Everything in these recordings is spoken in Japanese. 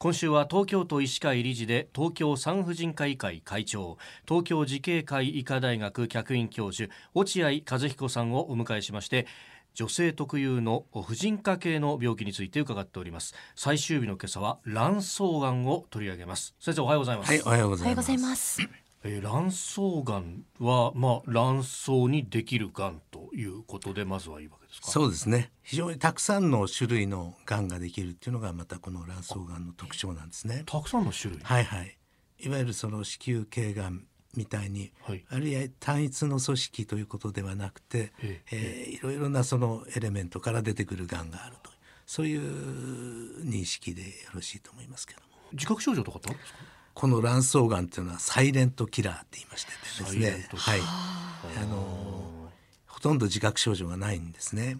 今週は東京都医師会理事で東京産婦人科医会会長東京慈恵会医科大学客員教授落合和彦さんをお迎えしまして女性特有の婦人科系の病気について伺っております。最終日の今朝は卵巣がんを取り上げます。先生おはようございます、はい、おはようございますえー、卵巣がんは、まあ、卵巣にできるがんということでまずはいいわけですか？そうですね。非常にたくさんの種類のがんができるっていうのがまたこの卵巣がんの特徴なんですね。たくさんの種類？はいはい。いわゆるその子宮頸がんみたいに、はい、あるいは単一の組織ということではなくて、えええー、いろいろなそのエレメントから出てくるがんがあるとそういう認識でよろしいと思いますけども。自覚症状とかってあるんですか？この卵巣がんっていうのはサイレントキラーって言いましてですね。はい。あ。のほとんど自覚症状がないんですね。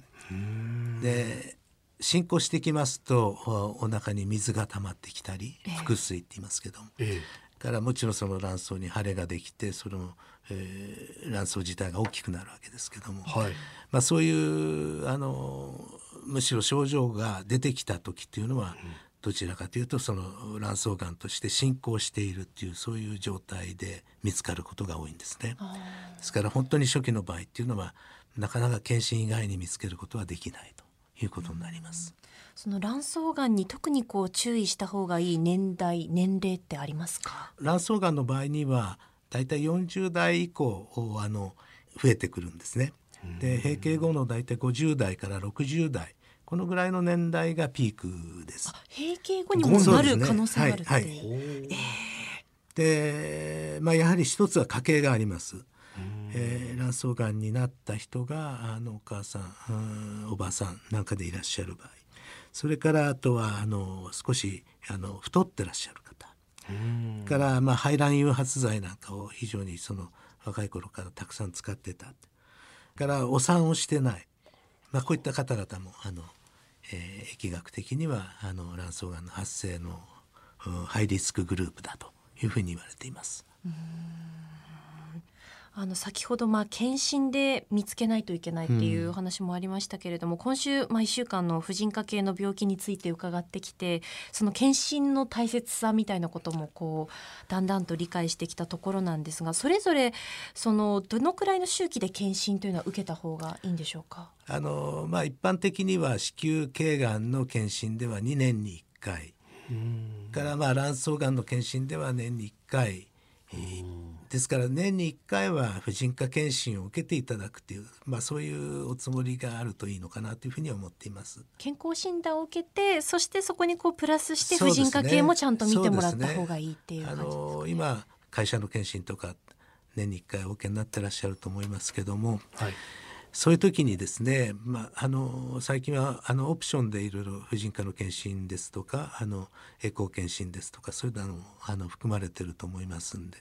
で進行してきますとお腹に水が溜まってきたり腹水って言いますけども、ええ、からもちろんその卵巣に腫れができてその、えー、卵巣自体が大きくなるわけですけども、はい、まあ、そういうあのむしろ症状が出てきた時っていうのは、うんどちらかというとその卵巣がんとして進行しているっていうそういう状態で見つかることが多いんですね。ですから本当に初期の場合っていうのはなかなか検診以外に見つけることはできないということになります。その卵巣がんに特にこう注意した方がいい年代年齢ってありますか？卵巣がんの場合にはだいたい40代以降あの増えてくるんですね。で閉経後のだいたい50代から60代このぐらいの年代がピークです。閉経後にもなる可能性があるって、ね、はい。で、まあ、やはり一つは家系があります。えー、卵巣がんになった人があのお母さんおばさんなんかでいらっしゃる場合。それからあとはあの少しあの太ってらっしゃる方。から、まあ、排卵誘発剤なんかを非常にその若い頃からたくさん使ってた。からお産をしてない、まあ、こういった方々もあのえー、疫学的にはあの卵巣がんの発生のハイリスクグループだというふうに言われています。あの先ほどまあ検診で見つけないといけないっていう話もありましたけれども、うん、今週まあ1週間の婦人科系の病気について伺ってきてその検診の大切さみたいなこともこうだんだんと理解してきたところなんですがそれぞれそのどのくらいの周期で検診というのは受けた方がいいんでしょうか？あの、まあ、一般的には子宮頸がんの検診では2年に1回。からまあ卵巣がんの検診では年に1回ですから年に1回は婦人科検診を受けていただくという、まあ、そういうおつもりがあるといいのかなというふうに思っています。健康診断を受けてそしてそこにこうプラスして婦人科系もちゃんと見てもらった方がいいっていう感じですか、ね。ね、あの今会社の検診とか年に1回お受けになってらっしゃると思いますけども、はい、そういう時にですね、まあ、あの最近はあのオプションでいろいろ婦人科の検診ですとかあのエコー検診ですとかそういうのもあの含まれてると思いますんで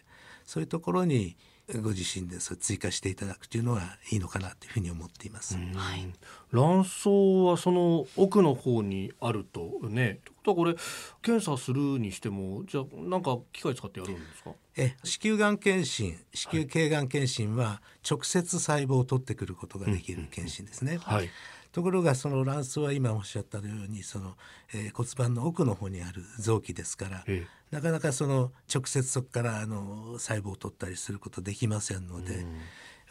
そういうところにご自身でそ追加していただくというのはいいのかなというふうに思っています。はい、卵巣はその奥の方にあるとね。ということはこれ検査するにしてもじゃあなんか機械使ってやるんですか？え子宮がん検診子宮頸がん検診は直接細胞を取ってくることができる検診ですね。はい。ところがその卵巣は今おっしゃったようにその、えー、骨盤の奥の方にある臓器ですから、ええ、なかなかその直接そこからあの細胞を取ったりすることできませんので、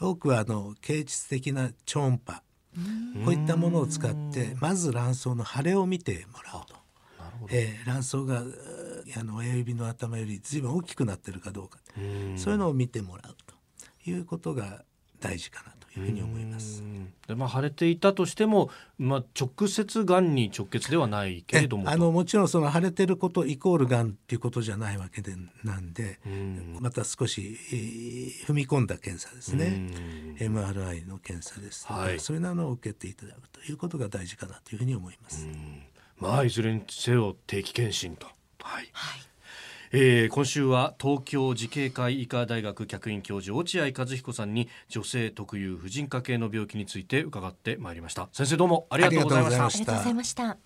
多くはあの形質的な超音波こういったものを使ってまず卵巣の腫れを見てもらうと。えー、卵巣があの親指の頭より随分大きくなってるかどうか。そういうのを見てもらうということが大事かなというふうに思います。でまあ腫れていたとしても、まあ、直接がんに直結ではないけれどもあのもちろんその腫れてることイコールがんっていうことじゃないわけでなんでまた少し、えー、踏み込んだ検査ですね。MRI の検査ですはい、そういうのを受けていただくということが大事かなというふうに思います。まあいずれにせよ定期検診と。はい、はいえー、今週は東京慈恵会医科大学客員教授落合和彦さんに女性特有婦人科系の病気について伺ってまいりました。先生どうもありがとうございました。ありがとうございました。